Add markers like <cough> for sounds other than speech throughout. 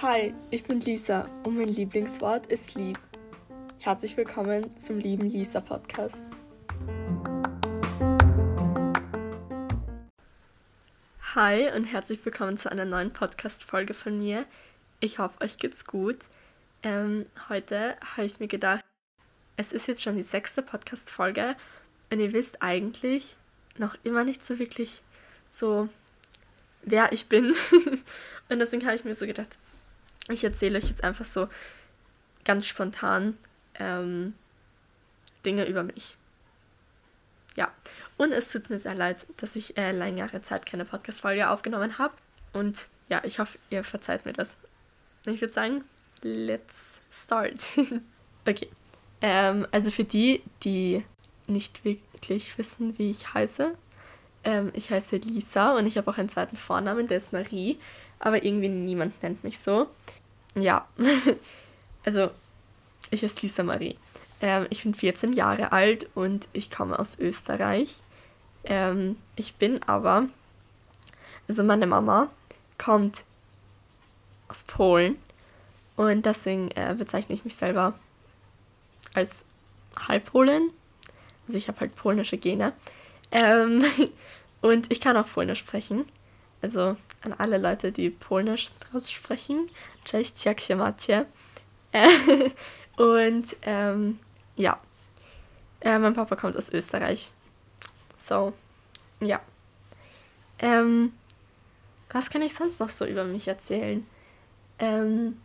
Hi, ich bin Lisa und mein Lieblingswort ist lieb. Herzlich willkommen zum lieben Lisa Podcast. Hi und herzlich willkommen zu einer neuen Podcast-Folge von mir. Ich hoffe, euch geht's gut. Ähm, heute habe ich mir gedacht, es ist jetzt schon die sechste Podcast-Folge und ihr wisst eigentlich noch immer nicht so wirklich so, wer ich bin. <laughs> und deswegen habe ich mir so gedacht, ich erzähle euch jetzt einfach so ganz spontan ähm, Dinge über mich. Ja, und es tut mir sehr leid, dass ich äh, längere Zeit keine Podcast-Folge aufgenommen habe. Und ja, ich hoffe, ihr verzeiht mir das. Ich würde sagen, let's start. <laughs> okay. Ähm, also für die, die nicht wirklich wissen, wie ich heiße, ähm, ich heiße Lisa und ich habe auch einen zweiten Vornamen, der ist Marie, aber irgendwie niemand nennt mich so. Ja, <laughs> also ich heiße Lisa Marie. Ähm, ich bin 14 Jahre alt und ich komme aus Österreich. Ähm, ich bin aber, also meine Mama kommt aus Polen und deswegen äh, bezeichne ich mich selber als Halbpolen. Also ich habe halt polnische Gene. Ähm, <laughs> und ich kann auch Polnisch sprechen. Also an alle Leute, die Polnisch draus sprechen. Cześć, jak się macie? <laughs> und ähm, ja, äh, mein Papa kommt aus Österreich. So, ja. Ähm, was kann ich sonst noch so über mich erzählen? Ähm,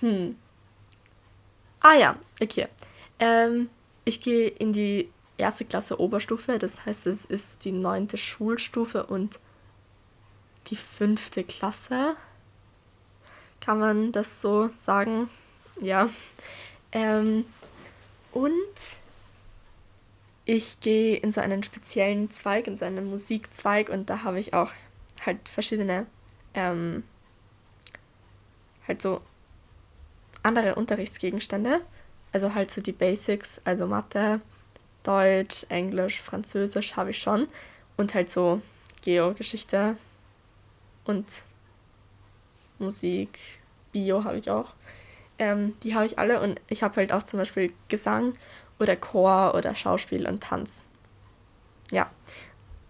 hm. Ah ja, okay. Ähm, ich gehe in die erste Klasse Oberstufe, das heißt, es ist die neunte Schulstufe und die fünfte Klasse. Kann man das so sagen? Ja. Ähm, und ich gehe in so einen speziellen Zweig, in so einen Musikzweig und da habe ich auch halt verschiedene, ähm, halt so andere Unterrichtsgegenstände. Also halt so die Basics, also Mathe, Deutsch, Englisch, Französisch habe ich schon. Und halt so Geogeschichte und Musik, Bio habe ich auch. Ähm, die habe ich alle und ich habe halt auch zum Beispiel Gesang oder Chor oder Schauspiel und Tanz. Ja.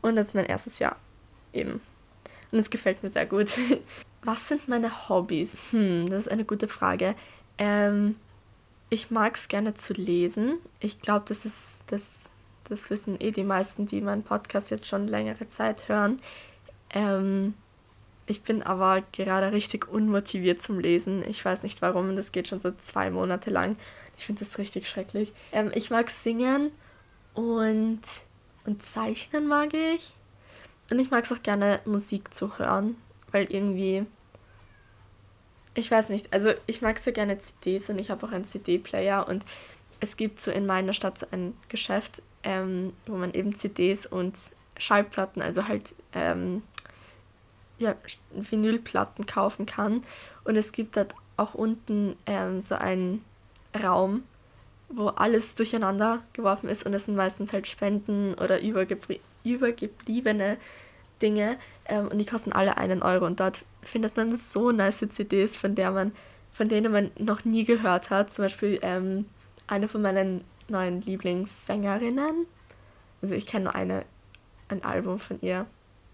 Und das ist mein erstes Jahr eben. Und es gefällt mir sehr gut. <laughs> Was sind meine Hobbys? Hm, das ist eine gute Frage. Ähm, ich mag es gerne zu lesen. Ich glaube, das ist das, das wissen eh die meisten, die meinen Podcast jetzt schon längere Zeit hören. Ähm, ich bin aber gerade richtig unmotiviert zum Lesen. Ich weiß nicht warum. Das geht schon so zwei Monate lang. Ich finde das richtig schrecklich. Ähm, ich mag singen und, und zeichnen mag ich. Und ich mag es auch gerne, Musik zu hören, weil irgendwie ich weiß nicht, also ich mag sehr gerne CDs und ich habe auch einen CD-Player und es gibt so in meiner Stadt so ein Geschäft, ähm, wo man eben CDs und Schallplatten, also halt ähm, ja, Vinylplatten kaufen kann. Und es gibt dort auch unten ähm, so einen Raum, wo alles durcheinander geworfen ist und es sind meistens halt Spenden oder übergebliebene Dinge ähm, und die kosten alle einen Euro und dort findet man so nice CDs, von der man, von denen man noch nie gehört hat. Zum Beispiel ähm, eine von meinen neuen Lieblingssängerinnen. Also ich kenne nur eine, ein Album von ihr.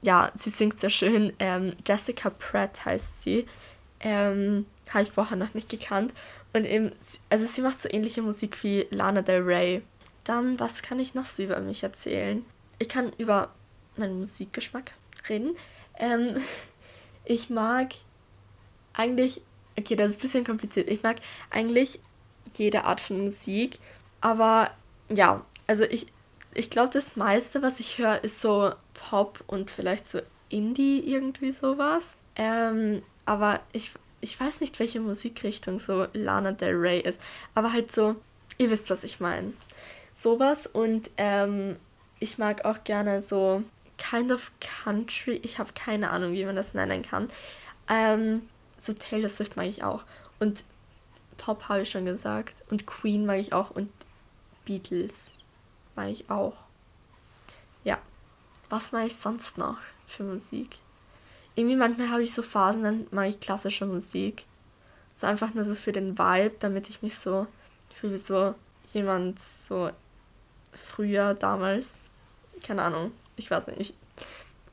Ja, sie singt sehr schön. Ähm, Jessica Pratt heißt sie. Ähm, Habe ich vorher noch nicht gekannt. Und eben, also sie macht so ähnliche Musik wie Lana Del Rey. Dann, was kann ich noch so über mich erzählen? Ich kann über meinen Musikgeschmack reden. Ähm, <laughs> ich mag eigentlich, okay, das ist ein bisschen kompliziert. Ich mag eigentlich jede Art von Musik, aber ja, also ich, ich glaube, das meiste, was ich höre, ist so Pop und vielleicht so Indie, irgendwie sowas. Ähm, aber ich, ich weiß nicht, welche Musikrichtung so Lana Del Rey ist, aber halt so, ihr wisst, was ich meine. Sowas und ähm, ich mag auch gerne so kind of country. Ich habe keine Ahnung, wie man das nennen kann. Ähm, so Taylor Swift mag ich auch. Und Pop habe ich schon gesagt. Und Queen mag ich auch. Und Beatles mag ich auch. Ja. was mache ich sonst noch für Musik? Irgendwie manchmal habe ich so Phasen, dann mache ich klassische Musik. So einfach nur so für den Vibe, damit ich mich so fühle wie so jemand so früher, damals. Keine Ahnung, ich weiß nicht.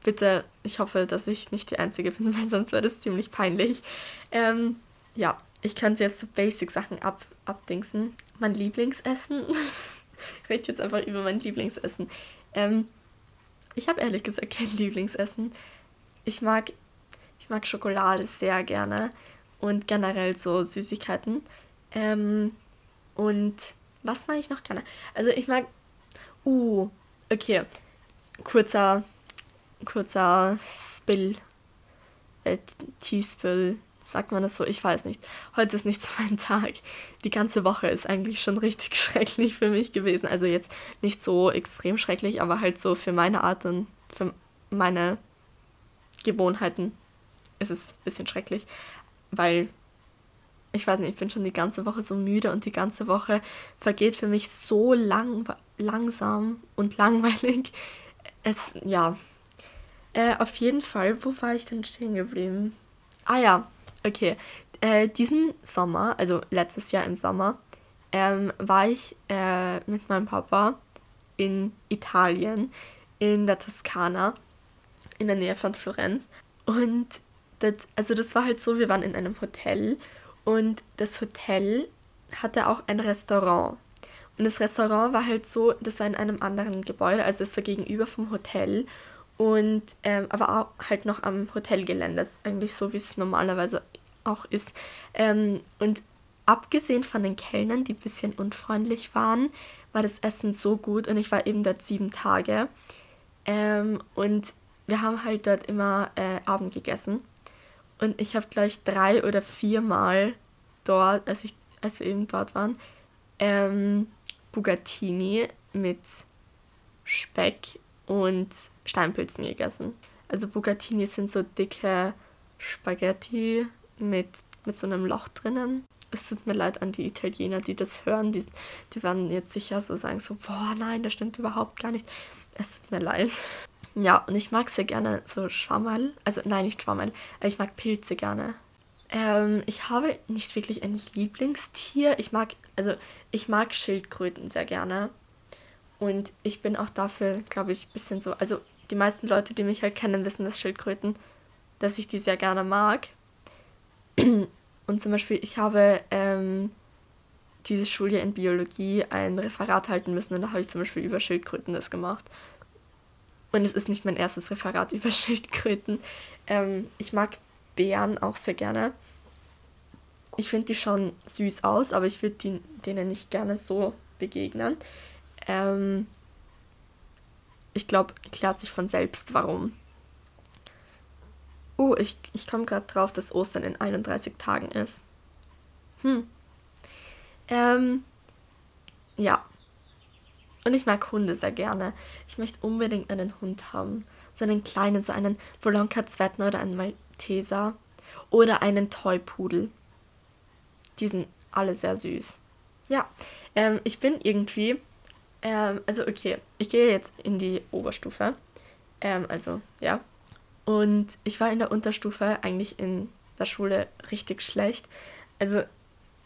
bitte, ich hoffe, dass ich nicht die Einzige bin, <laughs> weil sonst wäre das ziemlich peinlich. Ähm, ja, ich könnte jetzt so Basic-Sachen ab, abdingsen. Mein Lieblingsessen. <laughs> ich rede jetzt einfach über mein Lieblingsessen. Ähm, ich habe ehrlich gesagt kein <laughs> Lieblingsessen. Ich mag, ich mag Schokolade sehr gerne und generell so Süßigkeiten. Ähm, und was mag ich noch gerne? Also ich mag. Uh, okay. Kurzer, kurzer Spill. Äh, Tea-Spill. Sagt man das so? Ich weiß nicht. Heute ist nicht so mein Tag. Die ganze Woche ist eigentlich schon richtig <laughs> schrecklich für mich gewesen. Also jetzt nicht so extrem schrecklich, aber halt so für meine Art und für meine Gewohnheiten ist es ein bisschen schrecklich. Weil ich weiß nicht, ich bin schon die ganze Woche so müde und die ganze Woche vergeht für mich so lang, langsam und langweilig. Es, ja. Äh, auf jeden Fall, wo war ich denn stehen geblieben? Ah ja, okay. Äh, diesen Sommer, also letztes Jahr im Sommer, ähm, war ich äh, mit meinem Papa in Italien, in der Toskana, in der Nähe von Florenz. Und das, also das war halt so, wir waren in einem Hotel und das Hotel hatte auch ein Restaurant. Und das Restaurant war halt so, das war in einem anderen Gebäude, also es war gegenüber vom Hotel und ähm, aber auch halt noch am Hotelgelände, eigentlich so, wie es normalerweise auch ist. Ähm, und abgesehen von den Kellnern, die ein bisschen unfreundlich waren, war das Essen so gut und ich war eben dort sieben Tage. Ähm, und wir haben halt dort immer äh, Abend gegessen. Und ich habe gleich drei oder viermal dort, als, ich, als wir eben dort waren, ähm, Bugatini mit Speck und Steinpilzen gegessen. Also Bugatini sind so dicke Spaghetti mit, mit so einem Loch drinnen. Es tut mir leid an die Italiener, die das hören. Die, die werden jetzt sicher so sagen, so, boah, nein, das stimmt überhaupt gar nicht. Es tut mir leid. Ja, und ich mag sehr gerne so Schwammerl. Also nein, nicht Schwammerl. Ich mag Pilze gerne. Ähm, ich habe nicht wirklich ein Lieblingstier. Ich mag, also ich mag Schildkröten sehr gerne. Und ich bin auch dafür, glaube ich, ein bisschen so. Also die meisten Leute, die mich halt kennen, wissen, dass Schildkröten, dass ich die sehr gerne mag. <clears throat> Und zum Beispiel, ich habe ähm, diese Schuljahr in Biologie ein Referat halten müssen und da habe ich zum Beispiel über Schildkröten das gemacht. Und es ist nicht mein erstes Referat <laughs> über Schildkröten. Ähm, ich mag Bären auch sehr gerne. Ich finde die schon süß aus, aber ich würde denen nicht gerne so begegnen. Ähm, ich glaube, klärt sich von selbst, warum. Oh, ich, ich komme gerade drauf, dass Ostern in 31 Tagen ist. Hm. Ähm, ja. Und ich mag Hunde sehr gerne. Ich möchte unbedingt einen Hund haben. So einen kleinen, so einen Bolonka Zwettner oder einen Malteser. Oder einen Toypudel. Die sind alle sehr süß. Ja, ähm, ich bin irgendwie. Ähm, also, okay, ich gehe jetzt in die Oberstufe. Ähm, also, ja. Und ich war in der Unterstufe eigentlich in der Schule richtig schlecht. Also,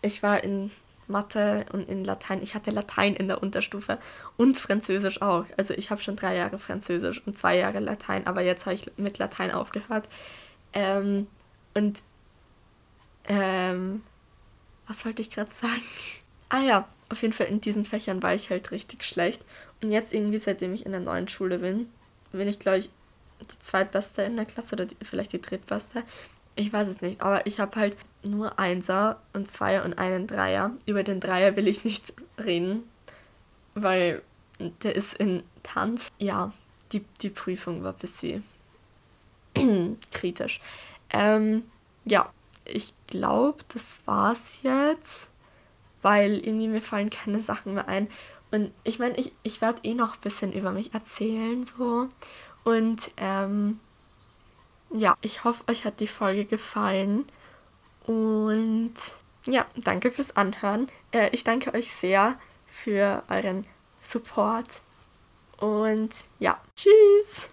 ich war in Mathe und in Latein. Ich hatte Latein in der Unterstufe und Französisch auch. Also ich habe schon drei Jahre Französisch und zwei Jahre Latein, aber jetzt habe ich mit Latein aufgehört. Ähm, und ähm, was wollte ich gerade sagen? <laughs> Ah ja, auf jeden Fall in diesen Fächern war ich halt richtig schlecht. Und jetzt irgendwie, seitdem ich in der neuen Schule bin, bin ich, glaube ich, die zweitbeste in der Klasse oder die, vielleicht die drittbeste. Ich weiß es nicht, aber ich habe halt nur Einser und Zweier und einen Dreier. Über den Dreier will ich nicht reden, weil der ist in Tanz. Ja, die, die Prüfung war ein bisschen <clears throat> kritisch. Ähm, ja, ich glaube, das war's jetzt, weil irgendwie mir fallen keine Sachen mehr ein. Und ich meine, ich, ich werde eh noch ein bisschen über mich erzählen, so. Und ähm, ja, ich hoffe, euch hat die Folge gefallen. Und ja, danke fürs Anhören. Äh, ich danke euch sehr für euren Support. Und ja, tschüss.